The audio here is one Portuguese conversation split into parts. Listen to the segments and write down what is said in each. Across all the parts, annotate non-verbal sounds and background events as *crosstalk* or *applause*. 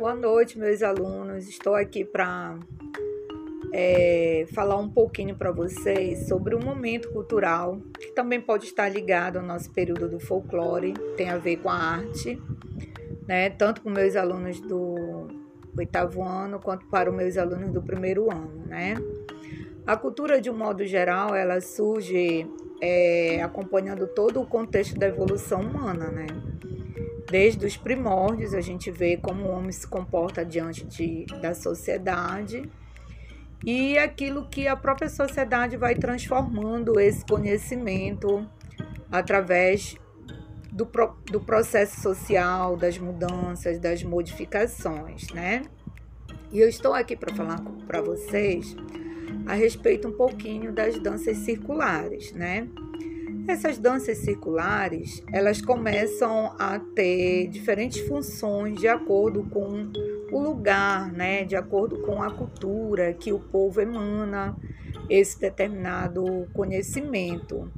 Boa noite, meus alunos. Estou aqui para é, falar um pouquinho para vocês sobre o momento cultural, que também pode estar ligado ao nosso período do folclore, tem a ver com a arte, né? Tanto com meus alunos do oitavo ano quanto para os meus alunos do primeiro ano, né? A cultura, de um modo geral, ela surge é, acompanhando todo o contexto da evolução humana, né? Desde os primórdios, a gente vê como o homem se comporta diante de, da sociedade e aquilo que a própria sociedade vai transformando esse conhecimento através do, do processo social, das mudanças, das modificações, né? E eu estou aqui para falar para vocês a respeito um pouquinho das danças circulares, né? Essas danças circulares, elas começam a ter diferentes funções de acordo com o lugar, né, de acordo com a cultura que o povo emana esse determinado conhecimento.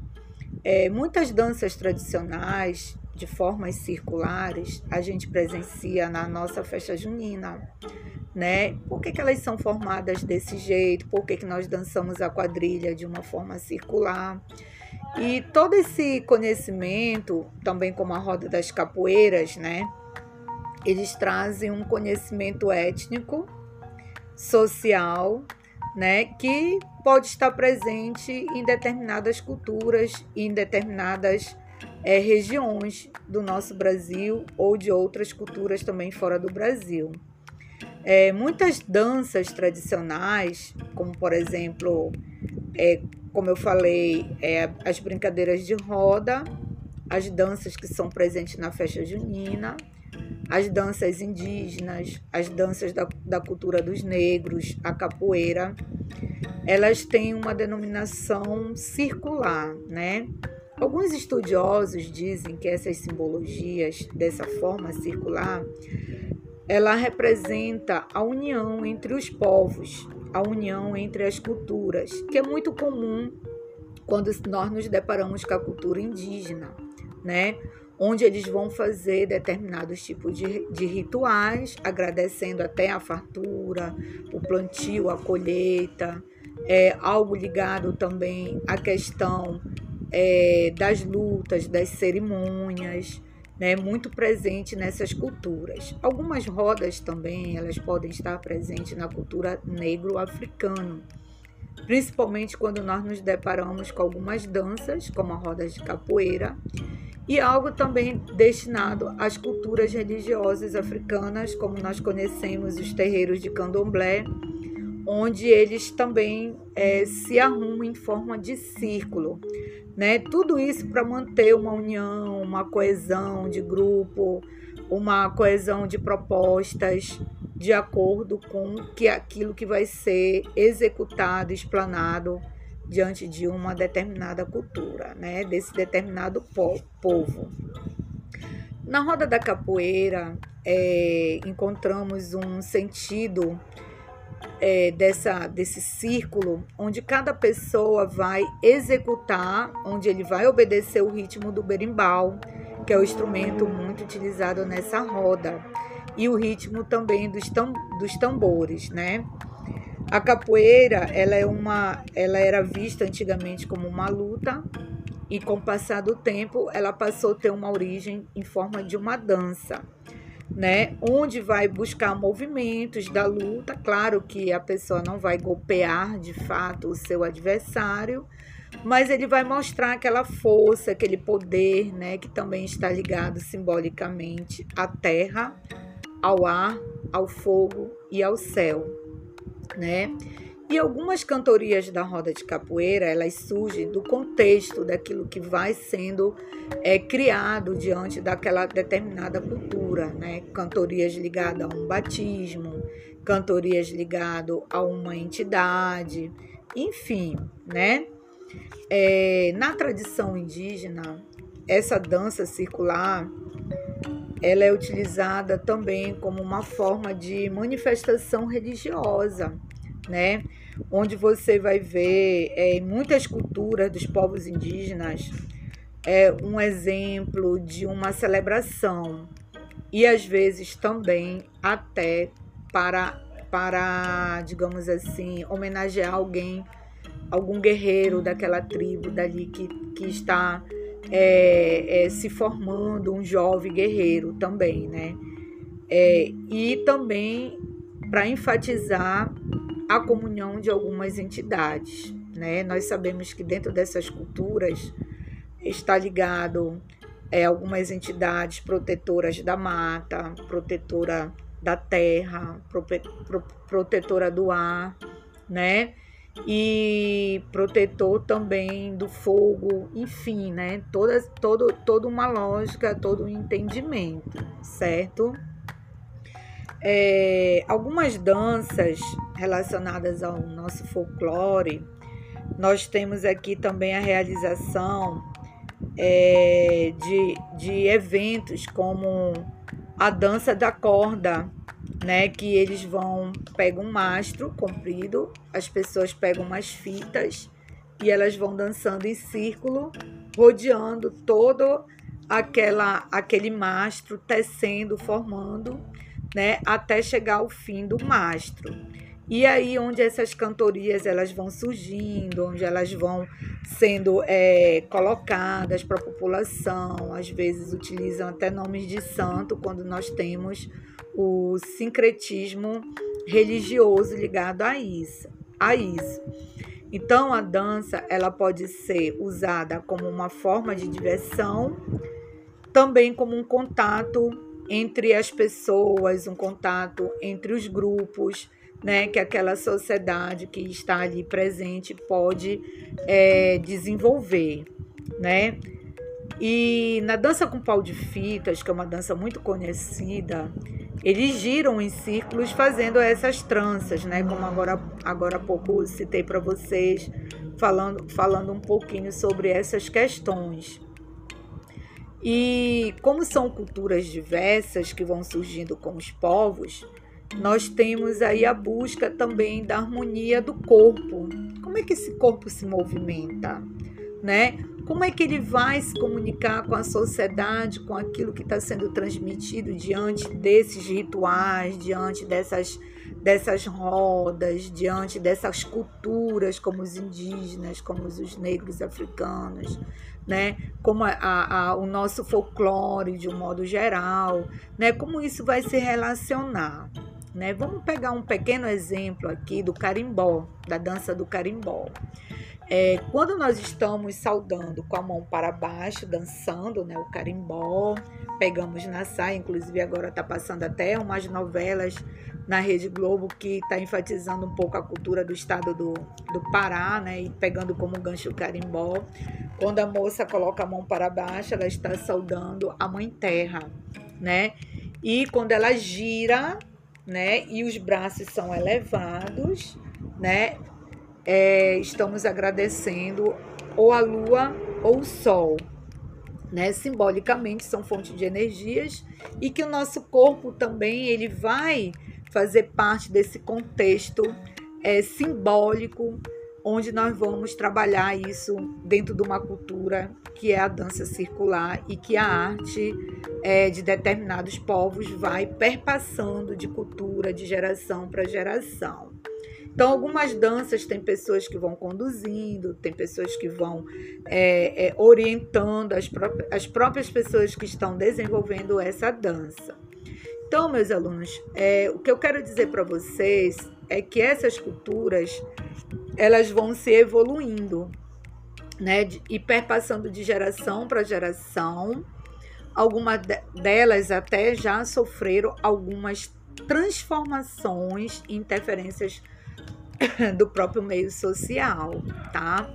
É, muitas danças tradicionais de formas circulares a gente presencia na nossa festa junina, né? Por que, que elas são formadas desse jeito? Por que, que nós dançamos a quadrilha de uma forma circular? E todo esse conhecimento, também como a roda das capoeiras, né? Eles trazem um conhecimento étnico, social, né, que pode estar presente em determinadas culturas em determinadas é, regiões do nosso Brasil ou de outras culturas também fora do Brasil. É, muitas danças tradicionais, como por exemplo é, como eu falei, é, as brincadeiras de roda, as danças que são presentes na festa junina, as danças indígenas, as danças da, da cultura dos negros, a capoeira, elas têm uma denominação circular, né? Alguns estudiosos dizem que essas simbologias dessa forma circular, ela representa a união entre os povos, a união entre as culturas, que é muito comum quando nós nos deparamos com a cultura indígena, né? Onde eles vão fazer determinados tipos de, de rituais, agradecendo até a fartura, o plantio, a colheita, é, algo ligado também à questão é, das lutas, das cerimônias né, muito presente nessas culturas. Algumas rodas também elas podem estar presentes na cultura negro-africana, principalmente quando nós nos deparamos com algumas danças, como a roda de capoeira, e algo também destinado às culturas religiosas africanas, como nós conhecemos os terreiros de candomblé, onde eles também é, se arrumam em forma de círculo. Né? Tudo isso para manter uma união, uma coesão de grupo, uma coesão de propostas de acordo com que aquilo que vai ser executado, explanado diante de uma determinada cultura, né? desse determinado povo. Na roda da capoeira, é, encontramos um sentido é, dessa, desse círculo onde cada pessoa vai executar, onde ele vai obedecer o ritmo do berimbau, que é o instrumento muito utilizado nessa roda, e o ritmo também dos, tam, dos tambores, né? A capoeira, ela é uma, ela era vista antigamente como uma luta e com o passar do tempo, ela passou a ter uma origem em forma de uma dança né? Onde vai buscar movimentos da luta. Claro que a pessoa não vai golpear de fato o seu adversário, mas ele vai mostrar aquela força, aquele poder, né? Que também está ligado simbolicamente à terra, ao ar, ao fogo e ao céu, né? E algumas cantorias da roda de capoeira, elas surgem do contexto daquilo que vai sendo é, criado diante daquela determinada cultura, né? Cantorias ligadas a um batismo, cantorias ligadas a uma entidade, enfim, né? É, na tradição indígena, essa dança circular ela é utilizada também como uma forma de manifestação religiosa, né? Onde você vai ver é, em muitas culturas dos povos indígenas é um exemplo de uma celebração, e às vezes também até para, para digamos assim, homenagear alguém, algum guerreiro daquela tribo dali que, que está é, é, se formando, um jovem guerreiro também, né? É, e também para enfatizar a comunhão de algumas entidades. Né? Nós sabemos que dentro dessas culturas está ligado é, algumas entidades protetoras da mata, protetora da terra, protetora do ar, né? E protetor também do fogo, enfim, né? Toda, todo, toda uma lógica, todo um entendimento, certo? É, algumas danças relacionadas ao nosso folclore, nós temos aqui também a realização é, de, de eventos como a dança da corda, né? Que eles vão, pegam um mastro comprido, as pessoas pegam umas fitas e elas vão dançando em círculo, rodeando todo aquela, aquele mastro, tecendo, formando, né? Até chegar ao fim do mastro. E aí onde essas cantorias elas vão surgindo, onde elas vão sendo é, colocadas para a população, às vezes utilizam até nomes de santo quando nós temos o sincretismo religioso ligado a isso. A isso. Então a dança ela pode ser usada como uma forma de diversão, também como um contato entre as pessoas, um contato entre os grupos né, que aquela sociedade que está ali presente pode é, desenvolver, né? E na dança com pau de fitas, que é uma dança muito conhecida, eles giram em círculos fazendo essas tranças, né? Como agora, agora há pouco citei para vocês, falando, falando um pouquinho sobre essas questões. E como são culturas diversas que vão surgindo com os povos, nós temos aí a busca também da harmonia do corpo. Como é que esse corpo se movimenta, né? Como é que ele vai se comunicar com a sociedade, com aquilo que está sendo transmitido diante desses rituais, diante dessas, dessas rodas, diante dessas culturas, como os indígenas, como os negros africanos, né? Como a, a, o nosso folclore de um modo geral, né? Como isso vai se relacionar. Né? Vamos pegar um pequeno exemplo aqui do carimbó, da dança do carimbó. É, quando nós estamos saudando com a mão para baixo, dançando né, o carimbó, pegamos na saia, inclusive agora está passando até umas novelas na Rede Globo que está enfatizando um pouco a cultura do estado do, do Pará, né, e pegando como gancho o carimbó. Quando a moça coloca a mão para baixo, ela está saudando a mãe terra, né? E quando ela gira, né? E os braços são elevados, né? É, estamos agradecendo ou a lua ou o sol, né? Simbolicamente são fontes de energias e que o nosso corpo também ele vai fazer parte desse contexto é, simbólico onde nós vamos trabalhar isso dentro de uma cultura que é a dança circular e que a arte é, de determinados povos vai perpassando de cultura, de geração para geração. Então, algumas danças tem pessoas que vão conduzindo, tem pessoas que vão é, é, orientando as, próprias, as próprias pessoas que estão desenvolvendo essa dança. Então, meus alunos, é, o que eu quero dizer para vocês é que essas culturas elas vão se evoluindo, né, e perpassando de geração para geração. Algumas delas até já sofreram algumas transformações e interferências *coughs* do próprio meio social, tá?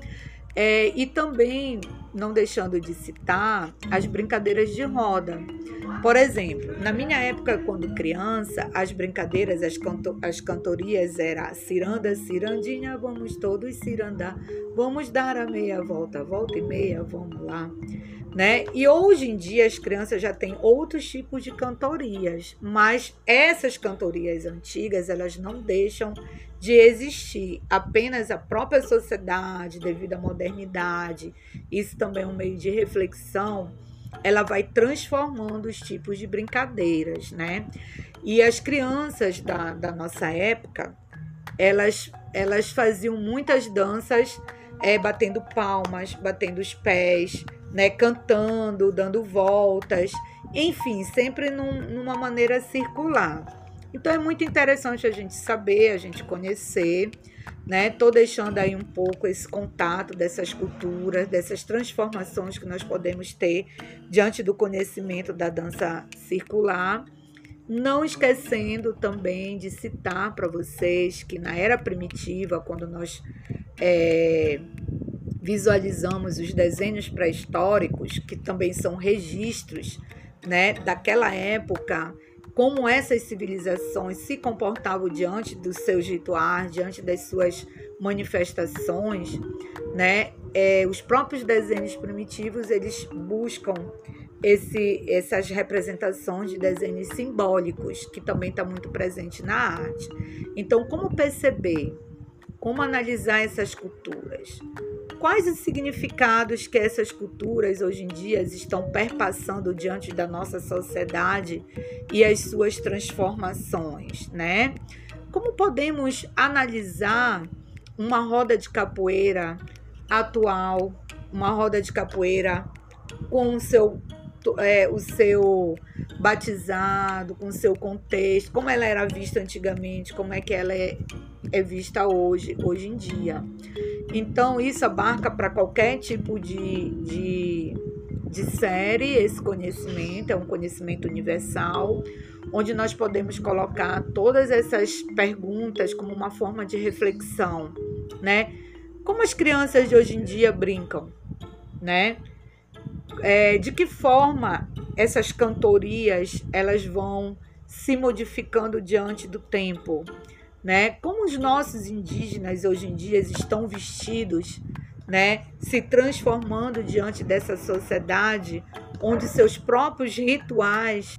É, e também, não deixando de citar, as brincadeiras de roda. Por exemplo, na minha época, quando criança, as brincadeiras, as, canto as cantorias eram ciranda, cirandinha, vamos todos cirandar, vamos dar a meia volta, volta e meia, vamos lá. Né? E hoje em dia as crianças já têm outros tipos de cantorias, mas essas cantorias antigas, elas não deixam de existir apenas a própria sociedade devido à modernidade, isso também é um meio de reflexão, ela vai transformando os tipos de brincadeiras, né? E as crianças da, da nossa época, elas, elas faziam muitas danças é, batendo palmas, batendo os pés, né, cantando, dando voltas, enfim, sempre num, numa maneira circular. Então é muito interessante a gente saber, a gente conhecer, né? Tô deixando aí um pouco esse contato dessas culturas, dessas transformações que nós podemos ter diante do conhecimento da dança circular. Não esquecendo também de citar para vocês que na era primitiva, quando nós é, visualizamos os desenhos pré-históricos, que também são registros né, daquela época, como essas civilizações se comportavam diante dos seus rituais, diante das suas manifestações, né? É, os próprios desenhos primitivos eles buscam esse, essas representações de desenhos simbólicos, que também está muito presente na arte. Então, como perceber, como analisar essas culturas? Quais os significados que essas culturas hoje em dia estão perpassando diante da nossa sociedade e as suas transformações, né? Como podemos analisar uma roda de capoeira atual, uma roda de capoeira com o seu é, o seu batizado, com o seu contexto, como ela era vista antigamente, como é que ela é, é vista hoje, hoje em dia. Então, isso abarca para qualquer tipo de, de, de série esse conhecimento, é um conhecimento universal, onde nós podemos colocar todas essas perguntas como uma forma de reflexão, né? Como as crianças de hoje em dia brincam, né? É, de que forma essas cantorias elas vão se modificando diante do tempo, né? Como os nossos indígenas hoje em dia estão vestidos, né? Se transformando diante dessa sociedade onde seus próprios rituais